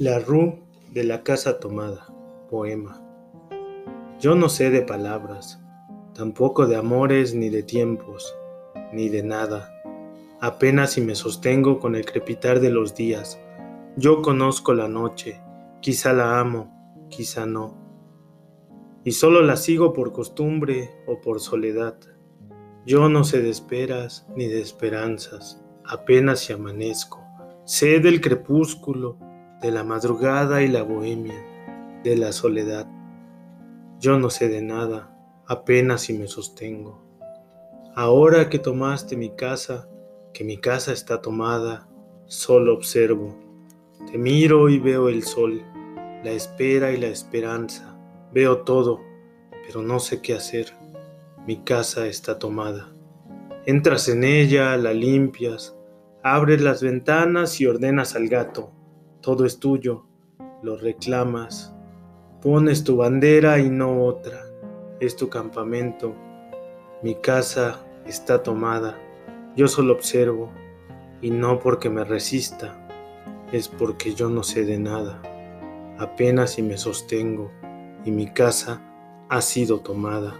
La Rue de la Casa Tomada, poema. Yo no sé de palabras, tampoco de amores ni de tiempos, ni de nada. Apenas si me sostengo con el crepitar de los días. Yo conozco la noche, quizá la amo, quizá no. Y solo la sigo por costumbre o por soledad. Yo no sé de esperas ni de esperanzas, apenas si amanezco. Sé del crepúsculo, de la madrugada y la bohemia, de la soledad. Yo no sé de nada, apenas si me sostengo. Ahora que tomaste mi casa, que mi casa está tomada, solo observo. Te miro y veo el sol, la espera y la esperanza. Veo todo, pero no sé qué hacer. Mi casa está tomada. Entras en ella, la limpias, abres las ventanas y ordenas al gato todo es tuyo, lo reclamas, pones tu bandera y no otra, es tu campamento, mi casa está tomada, yo solo observo, y no porque me resista, es porque yo no sé de nada, apenas si me sostengo, y mi casa ha sido tomada.